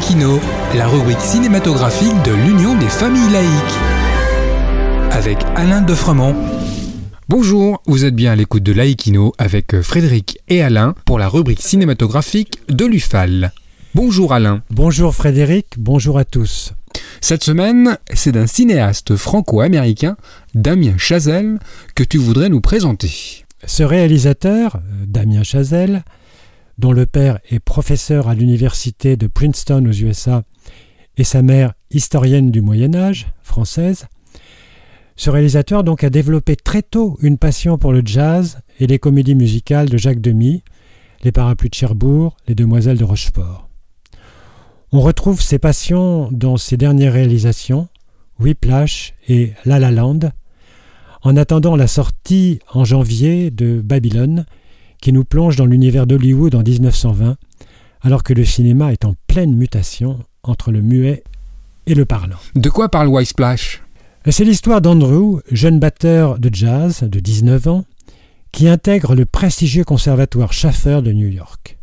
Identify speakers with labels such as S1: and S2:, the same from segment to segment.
S1: Laïkino, la rubrique cinématographique de l'Union des familles laïques. Avec Alain Defremont. Bonjour, vous êtes bien à l'écoute de Laïkino avec Frédéric et Alain pour la rubrique cinématographique de l'UFAL. Bonjour Alain.
S2: Bonjour Frédéric, bonjour à tous.
S1: Cette semaine, c'est d'un cinéaste franco-américain, Damien Chazelle, que tu voudrais nous présenter.
S2: Ce réalisateur, euh, Damien Chazelle, dont le père est professeur à l'université de Princeton aux USA et sa mère historienne du Moyen Âge, française, ce réalisateur donc a développé très tôt une passion pour le jazz et les comédies musicales de Jacques Demy, Les Parapluies de Cherbourg, Les Demoiselles de Rochefort. On retrouve ses passions dans ses dernières réalisations, Whiplash et La La Land, en attendant la sortie en janvier de Babylone, qui nous plonge dans l'univers d'Hollywood en 1920, alors que le cinéma est en pleine mutation entre le muet et le parlant.
S1: De quoi parle White Splash
S2: C'est l'histoire d'Andrew, jeune batteur de jazz de 19 ans, qui intègre le prestigieux conservatoire Schaffer de New York.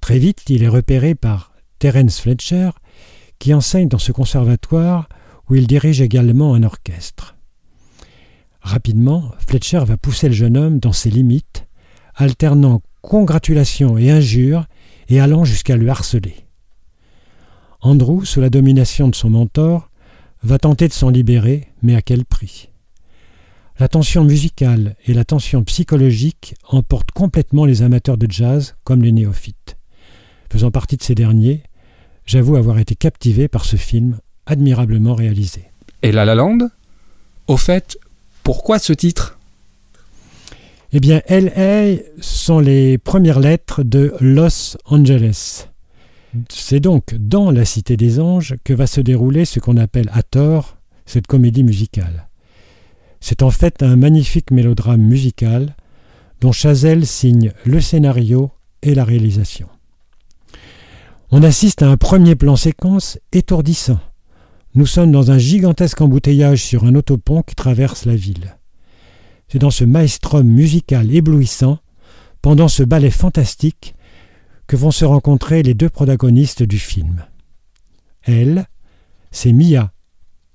S2: Très vite, il est repéré par Terence Fletcher, qui enseigne dans ce conservatoire où il dirige également un orchestre. Rapidement, Fletcher va pousser le jeune homme dans ses limites alternant congratulations et injures et allant jusqu'à le harceler. Andrew, sous la domination de son mentor, va tenter de s'en libérer, mais à quel prix? La tension musicale et la tension psychologique emportent complètement les amateurs de jazz comme les néophytes. Faisant partie de ces derniers, j'avoue avoir été captivé par ce film admirablement réalisé.
S1: Et La La Land? Au fait, pourquoi ce titre?
S2: Eh bien, LA sont les premières lettres de Los Angeles. C'est donc dans la Cité des Anges que va se dérouler ce qu'on appelle à tort cette comédie musicale. C'est en fait un magnifique mélodrame musical dont Chazelle signe le scénario et la réalisation. On assiste à un premier plan séquence étourdissant. Nous sommes dans un gigantesque embouteillage sur un autopont qui traverse la ville. C'est dans ce maestrum musical éblouissant, pendant ce ballet fantastique, que vont se rencontrer les deux protagonistes du film. Elle, c'est Mia,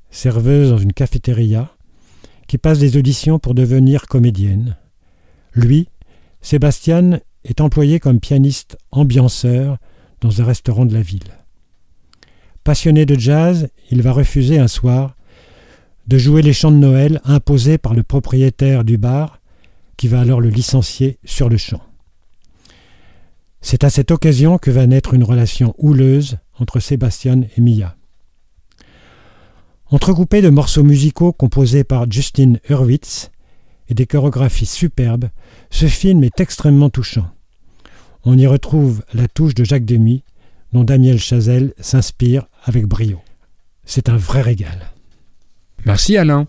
S2: serveuse dans une cafétéria, qui passe des auditions pour devenir comédienne. Lui, Sébastien, est employé comme pianiste ambianceur dans un restaurant de la ville. Passionné de jazz, il va refuser un soir de jouer les chants de Noël imposés par le propriétaire du bar, qui va alors le licencier sur le champ. C'est à cette occasion que va naître une relation houleuse entre Sébastien et Mia. Entrecoupé de morceaux musicaux composés par Justin Hurwitz et des chorégraphies superbes, ce film est extrêmement touchant. On y retrouve la touche de Jacques Demy, dont Daniel Chazelle s'inspire avec brio. C'est un vrai régal.
S1: Merci Alain.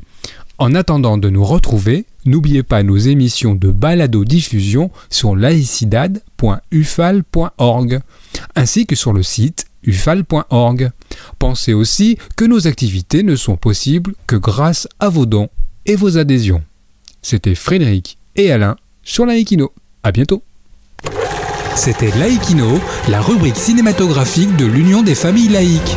S1: En attendant de nous retrouver, n'oubliez pas nos émissions de balado-diffusion sur laicidad.ufal.org ainsi que sur le site ufal.org. Pensez aussi que nos activités ne sont possibles que grâce à vos dons et vos adhésions. C'était Frédéric et Alain sur Laïkino. À bientôt. C'était Laïkino, la rubrique cinématographique de l'Union des familles laïques.